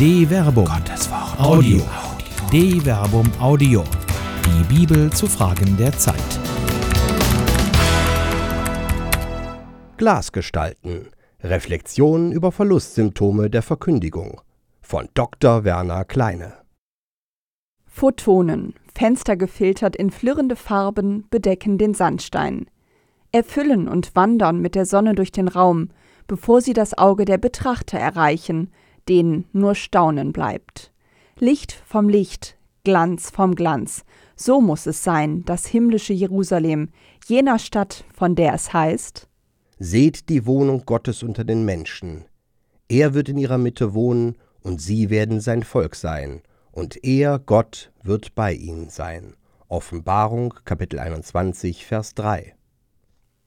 De Verbum. Gottes Wort. Audio. De Verbum Audio. Die Bibel zu Fragen der Zeit. Glasgestalten. Reflexionen über Verlustsymptome der Verkündigung. Von Dr. Werner Kleine. Photonen, Fenster gefiltert in flirrende Farben, bedecken den Sandstein. Erfüllen und wandern mit der Sonne durch den Raum, bevor sie das Auge der Betrachter erreichen, denen nur Staunen bleibt. Licht vom Licht, Glanz vom Glanz, so muss es sein, das himmlische Jerusalem, jener Stadt, von der es heißt Seht die Wohnung Gottes unter den Menschen. Er wird in ihrer Mitte wohnen, und sie werden sein Volk sein, und er, Gott, wird bei ihnen sein. Offenbarung Kapitel 21, Vers 3.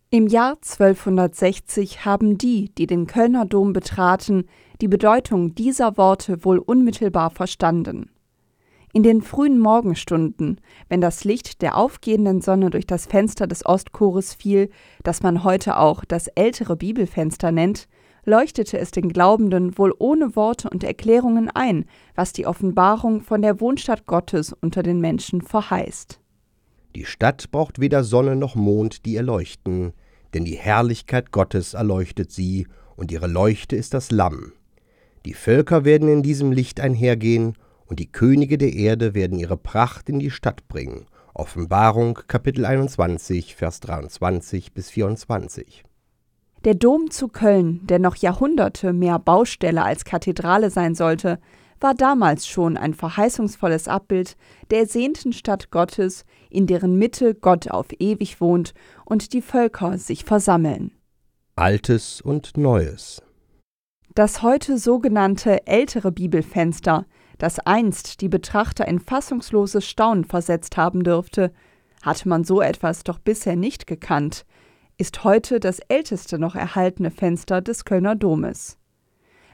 Im Jahr 1260 haben die, die den Kölner Dom betraten, die Bedeutung dieser Worte wohl unmittelbar verstanden. In den frühen Morgenstunden, wenn das Licht der aufgehenden Sonne durch das Fenster des Ostchores fiel, das man heute auch das ältere Bibelfenster nennt, leuchtete es den Glaubenden wohl ohne Worte und Erklärungen ein, was die Offenbarung von der Wohnstadt Gottes unter den Menschen verheißt. Die Stadt braucht weder Sonne noch Mond, die ihr leuchten, denn die Herrlichkeit Gottes erleuchtet sie, und ihre Leuchte ist das Lamm. Die Völker werden in diesem Licht einhergehen, und die Könige der Erde werden ihre Pracht in die Stadt bringen. Offenbarung Kapitel 21, Vers 23 bis 24. Der Dom zu Köln, der noch Jahrhunderte mehr Baustelle als Kathedrale sein sollte, war damals schon ein verheißungsvolles Abbild der ersehnten Stadt Gottes, in deren Mitte Gott auf ewig wohnt und die Völker sich versammeln. Altes und Neues. Das heute sogenannte ältere Bibelfenster, das einst die Betrachter in fassungsloses Staunen versetzt haben dürfte, hatte man so etwas doch bisher nicht gekannt, ist heute das älteste noch erhaltene Fenster des Kölner Domes.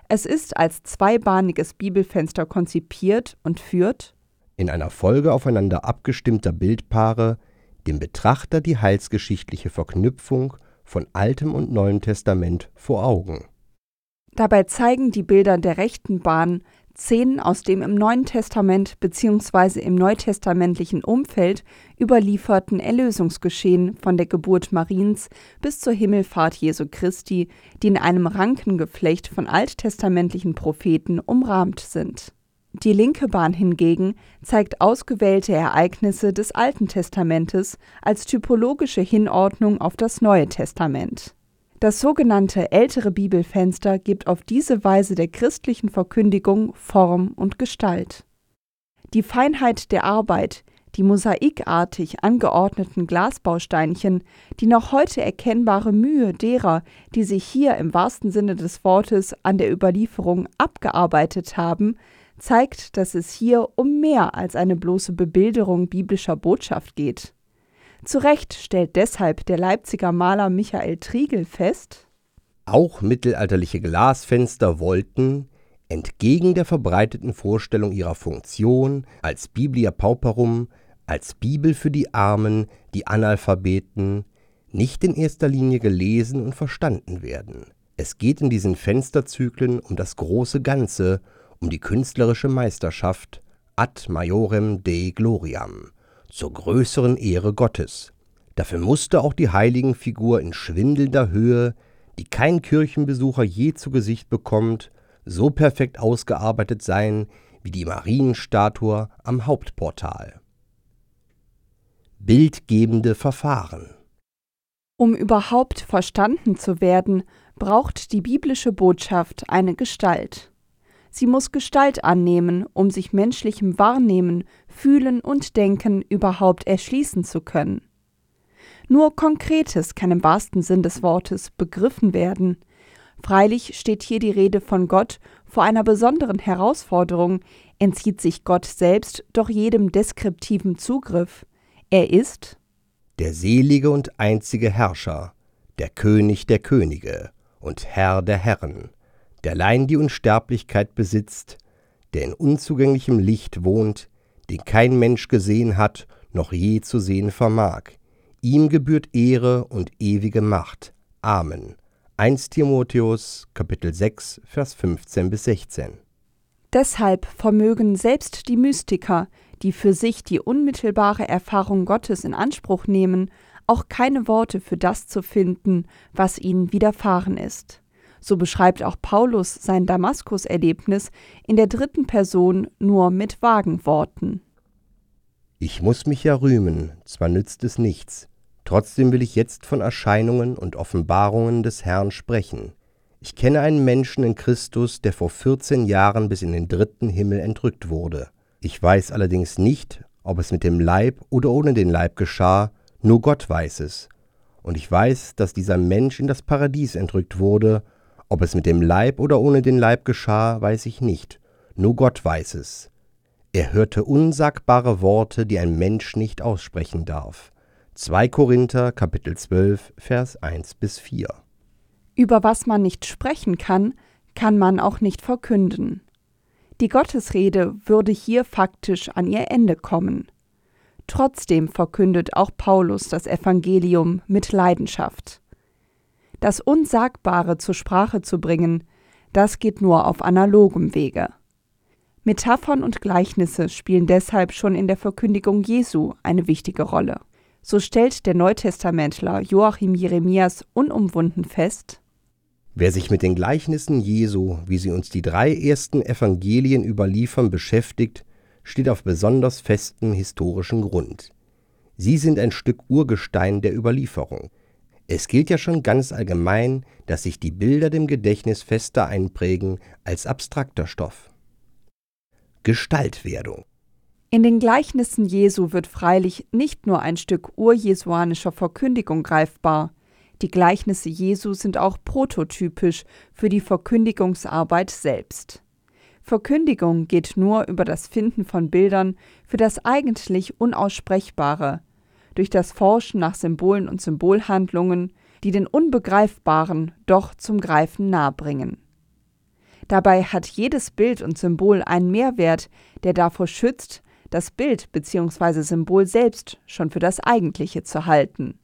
Es ist als zweibahniges Bibelfenster konzipiert und führt in einer Folge aufeinander abgestimmter Bildpaare dem Betrachter die heilsgeschichtliche Verknüpfung von Altem und Neuem Testament vor Augen. Dabei zeigen die Bilder der rechten Bahn Szenen aus dem im Neuen Testament bzw. im neutestamentlichen Umfeld überlieferten Erlösungsgeschehen von der Geburt Mariens bis zur Himmelfahrt Jesu Christi, die in einem Rankengeflecht von alttestamentlichen Propheten umrahmt sind. Die linke Bahn hingegen zeigt ausgewählte Ereignisse des Alten Testamentes als typologische Hinordnung auf das Neue Testament das sogenannte ältere Bibelfenster gibt auf diese Weise der christlichen Verkündigung Form und Gestalt. Die Feinheit der Arbeit, die mosaikartig angeordneten Glasbausteinchen, die noch heute erkennbare Mühe derer, die sich hier im wahrsten Sinne des Wortes an der Überlieferung abgearbeitet haben, zeigt, dass es hier um mehr als eine bloße Bebilderung biblischer Botschaft geht. Zu Recht stellt deshalb der Leipziger Maler Michael Triegel fest, auch mittelalterliche Glasfenster wollten, entgegen der verbreiteten Vorstellung ihrer Funktion als Biblia Pauperum, als Bibel für die Armen, die Analphabeten, nicht in erster Linie gelesen und verstanden werden. Es geht in diesen Fensterzyklen um das große Ganze, um die künstlerische Meisterschaft ad majorem Dei gloriam, zur größeren Ehre Gottes. Dafür musste auch die Heiligenfigur in schwindelnder Höhe, die kein Kirchenbesucher je zu Gesicht bekommt, so perfekt ausgearbeitet sein wie die Marienstatue am Hauptportal. Bildgebende Verfahren Um überhaupt verstanden zu werden, braucht die biblische Botschaft eine Gestalt. Sie muss Gestalt annehmen, um sich menschlichem Wahrnehmen, Fühlen und Denken überhaupt erschließen zu können. Nur Konkretes kann im wahrsten Sinn des Wortes begriffen werden. Freilich steht hier die Rede von Gott vor einer besonderen Herausforderung, entzieht sich Gott selbst doch jedem deskriptiven Zugriff. Er ist der selige und einzige Herrscher, der König der Könige und Herr der Herren der allein die Unsterblichkeit besitzt, der in unzugänglichem Licht wohnt, den kein Mensch gesehen hat, noch je zu sehen vermag. Ihm gebührt Ehre und ewige Macht. Amen. 1 Timotheus Kapitel 6 Vers 15 bis 16. Deshalb vermögen selbst die Mystiker, die für sich die unmittelbare Erfahrung Gottes in Anspruch nehmen, auch keine Worte für das zu finden, was ihnen widerfahren ist. So beschreibt auch Paulus sein Damaskus-Erlebnis in der dritten Person nur mit vagen Worten. Ich muss mich ja rühmen, zwar nützt es nichts, trotzdem will ich jetzt von Erscheinungen und Offenbarungen des Herrn sprechen. Ich kenne einen Menschen in Christus, der vor 14 Jahren bis in den dritten Himmel entrückt wurde. Ich weiß allerdings nicht, ob es mit dem Leib oder ohne den Leib geschah, nur Gott weiß es. Und ich weiß, dass dieser Mensch in das Paradies entrückt wurde, ob es mit dem Leib oder ohne den Leib geschah, weiß ich nicht, nur Gott weiß es. Er hörte unsagbare Worte, die ein Mensch nicht aussprechen darf. 2 Korinther Kapitel 12 Vers 1 bis 4 über was man nicht sprechen kann, kann man auch nicht verkünden. Die Gottesrede würde hier faktisch an ihr Ende kommen. Trotzdem verkündet auch Paulus das Evangelium mit Leidenschaft. Das Unsagbare zur Sprache zu bringen, das geht nur auf analogem Wege. Metaphern und Gleichnisse spielen deshalb schon in der Verkündigung Jesu eine wichtige Rolle. So stellt der Neutestamentler Joachim Jeremias unumwunden fest, Wer sich mit den Gleichnissen Jesu, wie sie uns die drei ersten Evangelien überliefern, beschäftigt, steht auf besonders festem historischen Grund. Sie sind ein Stück Urgestein der Überlieferung. Es gilt ja schon ganz allgemein, dass sich die Bilder dem Gedächtnis fester einprägen als abstrakter Stoff. Gestaltwerdung In den Gleichnissen Jesu wird freilich nicht nur ein Stück urjesuanischer Verkündigung greifbar, die Gleichnisse Jesu sind auch prototypisch für die Verkündigungsarbeit selbst. Verkündigung geht nur über das Finden von Bildern für das eigentlich Unaussprechbare, durch das Forschen nach Symbolen und Symbolhandlungen, die den Unbegreifbaren doch zum Greifen nahebringen. Dabei hat jedes Bild und Symbol einen Mehrwert, der davor schützt, das Bild bzw. Symbol selbst schon für das Eigentliche zu halten.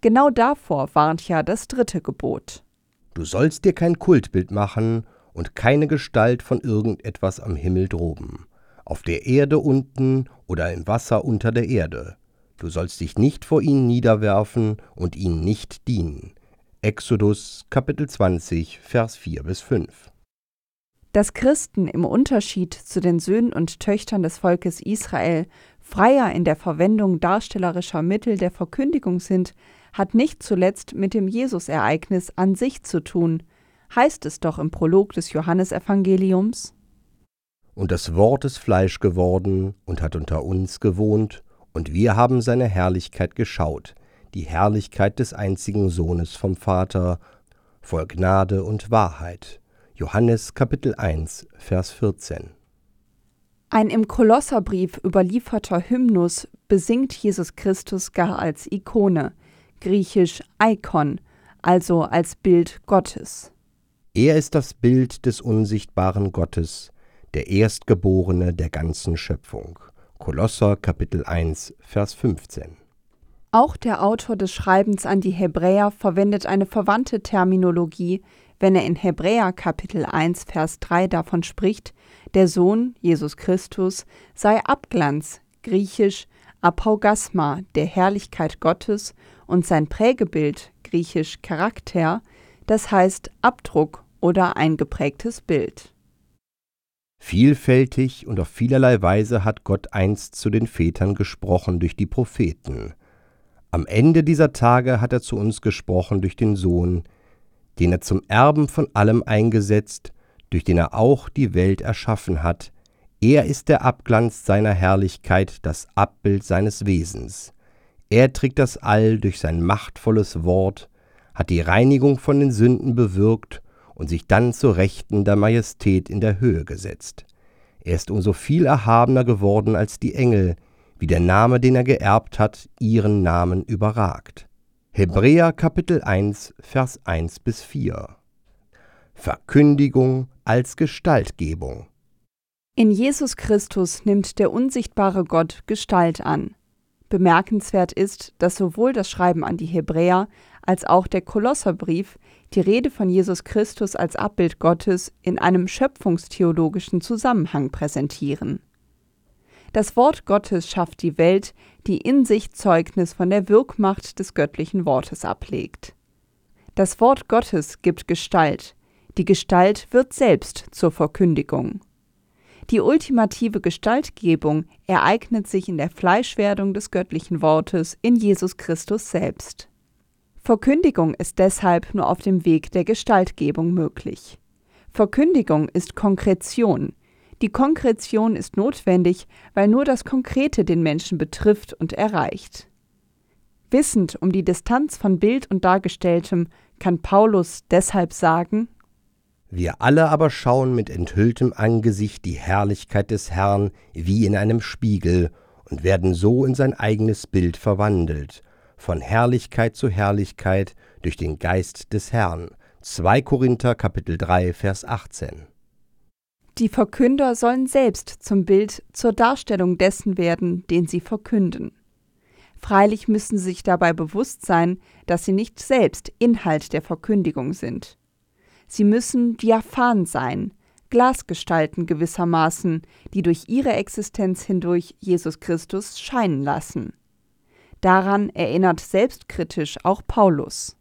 Genau davor warnt ja das dritte Gebot. Du sollst dir kein Kultbild machen und keine Gestalt von irgendetwas am Himmel droben, auf der Erde unten oder im Wasser unter der Erde. Du sollst dich nicht vor ihnen niederwerfen und ihnen nicht dienen. Exodus Kapitel 20, Vers 4 bis 5. Dass Christen im Unterschied zu den Söhnen und Töchtern des Volkes Israel freier in der Verwendung darstellerischer Mittel der Verkündigung sind, hat nicht zuletzt mit dem Jesusereignis an sich zu tun, heißt es doch im Prolog des Johannesevangeliums. Und das Wort ist Fleisch geworden und hat unter uns gewohnt, und wir haben seine Herrlichkeit geschaut, die Herrlichkeit des einzigen Sohnes vom Vater, voll Gnade und Wahrheit. Johannes Kapitel 1, Vers 14. Ein im Kolosserbrief überlieferter Hymnus besingt Jesus Christus gar als Ikone, griechisch Icon, also als Bild Gottes. Er ist das Bild des unsichtbaren Gottes, der Erstgeborene der ganzen Schöpfung. Kolosser Kapitel 1 Vers 15. Auch der Autor des Schreibens an die Hebräer verwendet eine verwandte Terminologie, wenn er in Hebräer Kapitel 1 Vers 3 davon spricht, der Sohn Jesus Christus sei Abglanz, griechisch Apaugasma der Herrlichkeit Gottes und sein Prägebild, griechisch Charakter, das heißt Abdruck oder eingeprägtes Bild. Vielfältig und auf vielerlei Weise hat Gott einst zu den Vätern gesprochen durch die Propheten. Am Ende dieser Tage hat er zu uns gesprochen durch den Sohn, den er zum Erben von allem eingesetzt, durch den er auch die Welt erschaffen hat. Er ist der Abglanz seiner Herrlichkeit, das Abbild seines Wesens. Er trägt das All durch sein machtvolles Wort, hat die Reinigung von den Sünden bewirkt und sich dann zur Rechten der Majestät in der Höhe gesetzt. Er ist umso viel erhabener geworden als die Engel, wie der Name, den er geerbt hat, ihren Namen überragt. Hebräer Kapitel 1, Vers 1 bis 4. Verkündigung als Gestaltgebung. In Jesus Christus nimmt der unsichtbare Gott Gestalt an. Bemerkenswert ist, dass sowohl das Schreiben an die Hebräer als auch der Kolosserbrief die Rede von Jesus Christus als Abbild Gottes in einem schöpfungstheologischen Zusammenhang präsentieren. Das Wort Gottes schafft die Welt, die in sich Zeugnis von der Wirkmacht des göttlichen Wortes ablegt. Das Wort Gottes gibt Gestalt, die Gestalt wird selbst zur Verkündigung. Die ultimative Gestaltgebung ereignet sich in der Fleischwerdung des göttlichen Wortes in Jesus Christus selbst. Verkündigung ist deshalb nur auf dem Weg der Gestaltgebung möglich. Verkündigung ist Konkretion. Die Konkretion ist notwendig, weil nur das Konkrete den Menschen betrifft und erreicht. Wissend um die Distanz von Bild und Dargestelltem kann Paulus deshalb sagen, wir alle aber schauen mit enthülltem Angesicht die Herrlichkeit des Herrn wie in einem Spiegel und werden so in sein eigenes Bild verwandelt, von Herrlichkeit zu Herrlichkeit durch den Geist des Herrn. 2 Korinther Kapitel 3 Vers 18. Die Verkünder sollen selbst zum Bild zur Darstellung dessen werden, den sie verkünden. Freilich müssen sie sich dabei bewusst sein, dass sie nicht selbst Inhalt der Verkündigung sind. Sie müssen diaphan sein, Glasgestalten gewissermaßen, die durch ihre Existenz hindurch Jesus Christus scheinen lassen. Daran erinnert selbstkritisch auch Paulus.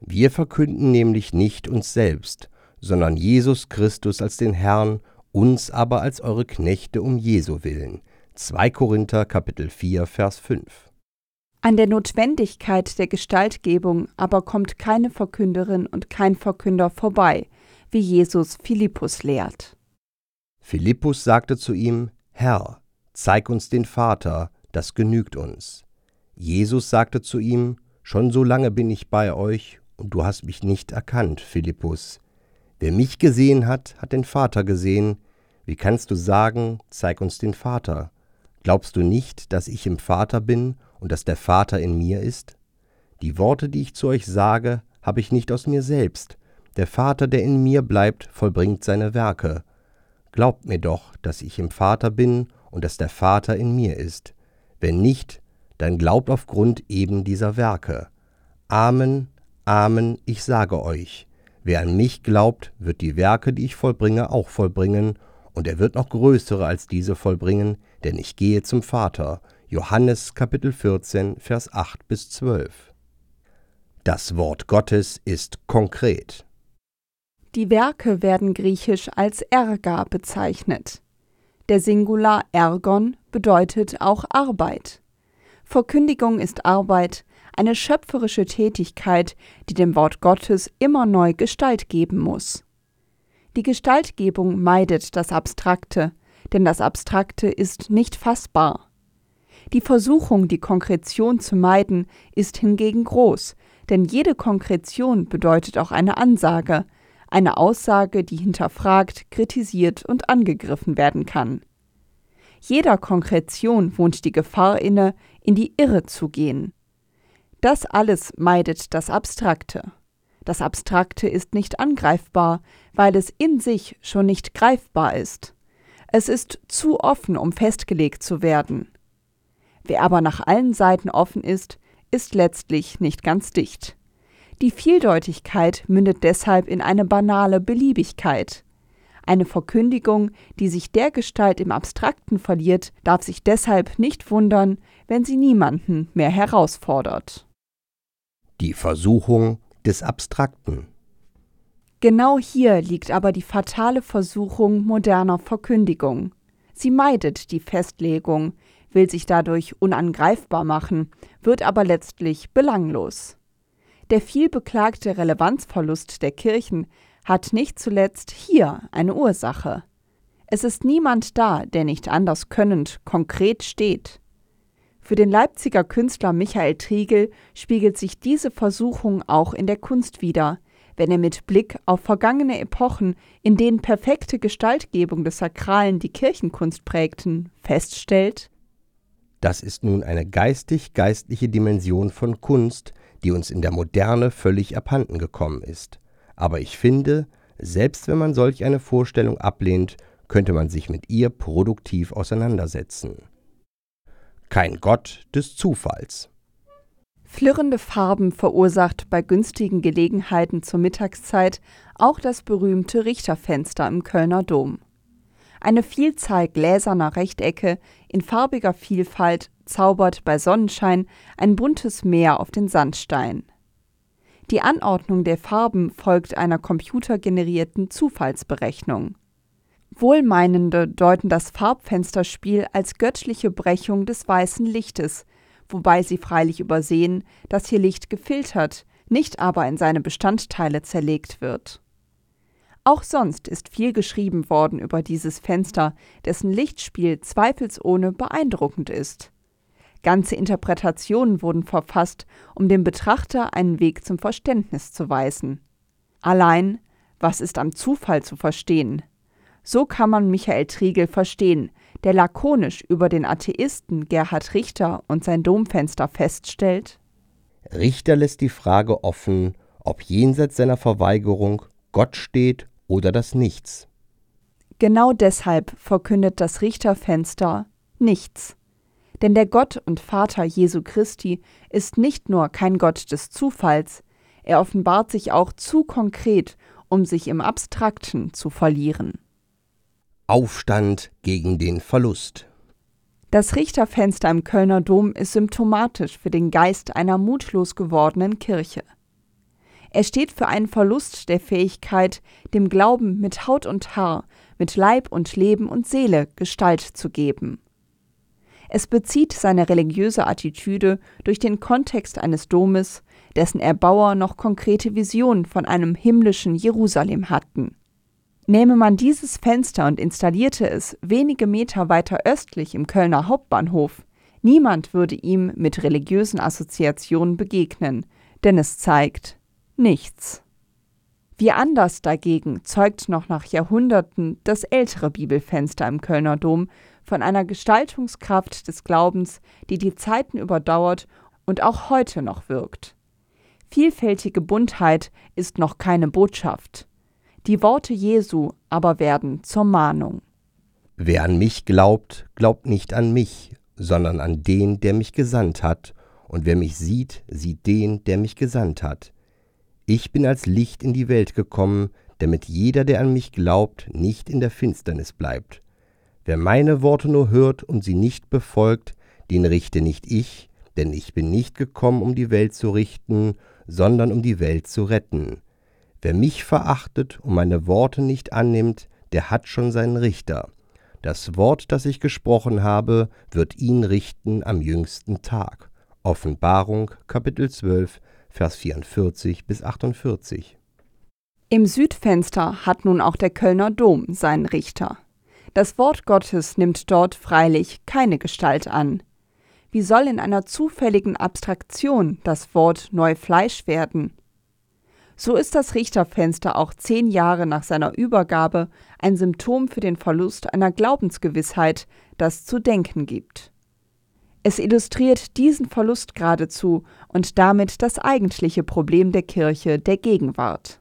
Wir verkünden nämlich nicht uns selbst, sondern Jesus Christus als den Herrn, uns aber als eure Knechte um Jesu willen. 2 Korinther Kapitel 4 Vers 5 an der Notwendigkeit der Gestaltgebung aber kommt keine Verkünderin und kein Verkünder vorbei, wie Jesus Philippus lehrt. Philippus sagte zu ihm, Herr, zeig uns den Vater, das genügt uns. Jesus sagte zu ihm, Schon so lange bin ich bei euch, und du hast mich nicht erkannt, Philippus. Wer mich gesehen hat, hat den Vater gesehen. Wie kannst du sagen, zeig uns den Vater? Glaubst du nicht, dass ich im Vater bin und dass der Vater in mir ist? Die Worte, die ich zu euch sage, habe ich nicht aus mir selbst. Der Vater, der in mir bleibt, vollbringt seine Werke. Glaubt mir doch, dass ich im Vater bin und dass der Vater in mir ist. Wenn nicht, dann glaubt aufgrund eben dieser Werke. Amen, Amen, ich sage euch, wer an mich glaubt, wird die Werke, die ich vollbringe, auch vollbringen, und er wird noch größere als diese vollbringen, denn ich gehe zum Vater. Johannes Kapitel 14, Vers 8 bis 12. Das Wort Gottes ist konkret. Die Werke werden griechisch als Erga bezeichnet. Der Singular Ergon bedeutet auch Arbeit. Verkündigung ist Arbeit, eine schöpferische Tätigkeit, die dem Wort Gottes immer neu Gestalt geben muss. Die Gestaltgebung meidet das Abstrakte, denn das Abstrakte ist nicht fassbar. Die Versuchung, die Konkretion zu meiden, ist hingegen groß, denn jede Konkretion bedeutet auch eine Ansage, eine Aussage, die hinterfragt, kritisiert und angegriffen werden kann. Jeder Konkretion wohnt die Gefahr inne, in die Irre zu gehen. Das alles meidet das Abstrakte. Das Abstrakte ist nicht angreifbar, weil es in sich schon nicht greifbar ist. Es ist zu offen, um festgelegt zu werden. Wer aber nach allen Seiten offen ist, ist letztlich nicht ganz dicht. Die Vieldeutigkeit mündet deshalb in eine banale Beliebigkeit. Eine Verkündigung, die sich dergestalt im Abstrakten verliert, darf sich deshalb nicht wundern, wenn sie niemanden mehr herausfordert. Die Versuchung des Abstrakten. Genau hier liegt aber die fatale Versuchung moderner Verkündigung. Sie meidet die Festlegung, will sich dadurch unangreifbar machen, wird aber letztlich belanglos. Der vielbeklagte Relevanzverlust der Kirchen hat nicht zuletzt hier eine Ursache. Es ist niemand da, der nicht anders könnend konkret steht. Für den Leipziger Künstler Michael Triegel spiegelt sich diese Versuchung auch in der Kunst wider, wenn er mit Blick auf vergangene Epochen, in denen perfekte Gestaltgebung des Sakralen die Kirchenkunst prägten, feststellt, das ist nun eine geistig-geistliche Dimension von Kunst, die uns in der Moderne völlig abhanden gekommen ist. Aber ich finde, selbst wenn man solch eine Vorstellung ablehnt, könnte man sich mit ihr produktiv auseinandersetzen. Kein Gott des Zufalls. Flirrende Farben verursacht bei günstigen Gelegenheiten zur Mittagszeit auch das berühmte Richterfenster im Kölner Dom. Eine Vielzahl gläserner Rechtecke in farbiger Vielfalt zaubert bei Sonnenschein ein buntes Meer auf den Sandstein. Die Anordnung der Farben folgt einer computergenerierten Zufallsberechnung. Wohlmeinende deuten das Farbfensterspiel als göttliche Brechung des weißen Lichtes, wobei sie freilich übersehen, dass hier Licht gefiltert, nicht aber in seine Bestandteile zerlegt wird. Auch sonst ist viel geschrieben worden über dieses Fenster, dessen Lichtspiel zweifelsohne beeindruckend ist. Ganze Interpretationen wurden verfasst, um dem Betrachter einen Weg zum Verständnis zu weisen. Allein, was ist am Zufall zu verstehen? So kann man Michael Triegel verstehen, der lakonisch über den Atheisten Gerhard Richter und sein Domfenster feststellt: Richter lässt die Frage offen, ob jenseits seiner Verweigerung Gott steht oder das Nichts. Genau deshalb verkündet das Richterfenster nichts. Denn der Gott und Vater Jesu Christi ist nicht nur kein Gott des Zufalls, er offenbart sich auch zu konkret, um sich im Abstrakten zu verlieren. Aufstand gegen den Verlust. Das Richterfenster im Kölner Dom ist symptomatisch für den Geist einer mutlos gewordenen Kirche. Er steht für einen Verlust der Fähigkeit, dem Glauben mit Haut und Haar, mit Leib und Leben und Seele Gestalt zu geben. Es bezieht seine religiöse Attitüde durch den Kontext eines Domes, dessen Erbauer noch konkrete Visionen von einem himmlischen Jerusalem hatten. Nähme man dieses Fenster und installierte es wenige Meter weiter östlich im Kölner Hauptbahnhof, niemand würde ihm mit religiösen Assoziationen begegnen, denn es zeigt nichts. Wie anders dagegen zeugt noch nach Jahrhunderten das ältere Bibelfenster im Kölner Dom von einer Gestaltungskraft des Glaubens, die die Zeiten überdauert und auch heute noch wirkt. Vielfältige Buntheit ist noch keine Botschaft. Die Worte Jesu aber werden zur Mahnung. Wer an mich glaubt, glaubt nicht an mich, sondern an den, der mich gesandt hat, und wer mich sieht, sieht den, der mich gesandt hat. Ich bin als Licht in die Welt gekommen, damit jeder, der an mich glaubt, nicht in der Finsternis bleibt. Wer meine Worte nur hört und sie nicht befolgt, den richte nicht ich, denn ich bin nicht gekommen, um die Welt zu richten, sondern um die Welt zu retten. Wer mich verachtet und meine Worte nicht annimmt, der hat schon seinen Richter. Das Wort, das ich gesprochen habe, wird ihn richten am jüngsten Tag. Offenbarung Kapitel 12 Vers 44 bis 48. Im Südfenster hat nun auch der Kölner Dom seinen Richter. Das Wort Gottes nimmt dort freilich keine Gestalt an. Wie soll in einer zufälligen Abstraktion das Wort neu Fleisch werden? So ist das Richterfenster auch zehn Jahre nach seiner Übergabe ein Symptom für den Verlust einer Glaubensgewissheit, das zu denken gibt. Es illustriert diesen Verlust geradezu und damit das eigentliche Problem der Kirche der Gegenwart.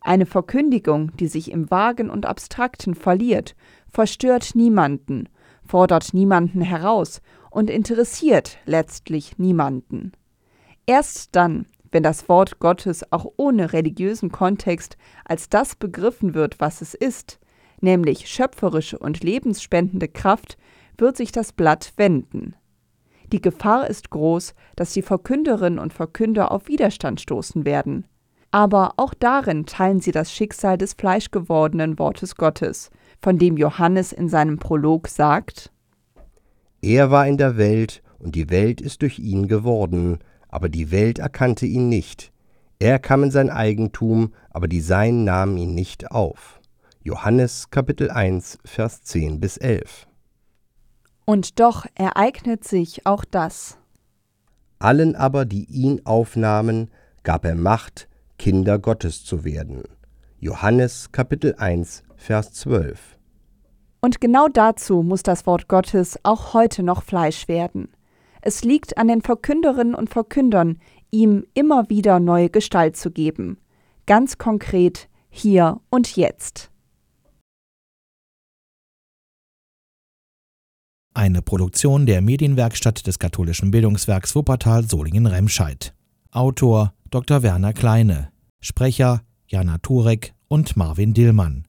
Eine Verkündigung, die sich im Vagen und Abstrakten verliert, verstört niemanden, fordert niemanden heraus und interessiert letztlich niemanden. Erst dann, wenn das Wort Gottes auch ohne religiösen Kontext als das begriffen wird, was es ist, nämlich schöpferische und lebensspendende Kraft, wird sich das Blatt wenden. Die Gefahr ist groß, dass die Verkünderinnen und Verkünder auf Widerstand stoßen werden aber auch darin teilen sie das Schicksal des fleischgewordenen Wortes Gottes, von dem Johannes in seinem Prolog sagt Er war in der Welt, und die Welt ist durch ihn geworden, aber die Welt erkannte ihn nicht. Er kam in sein Eigentum, aber die Seinen nahmen ihn nicht auf. Johannes Kapitel 1, Vers 10 bis 11. Und doch ereignet sich auch das. Allen aber, die ihn aufnahmen, gab er Macht, Kinder Gottes zu werden. Johannes Kapitel 1, Vers 12. Und genau dazu muss das Wort Gottes auch heute noch Fleisch werden. Es liegt an den Verkünderinnen und Verkündern, ihm immer wieder neue Gestalt zu geben. Ganz konkret hier und jetzt. Eine Produktion der Medienwerkstatt des katholischen Bildungswerks Wuppertal Solingen-Remscheid. Autor Dr. Werner Kleine. Sprecher Jana Turek und Marvin Dillmann.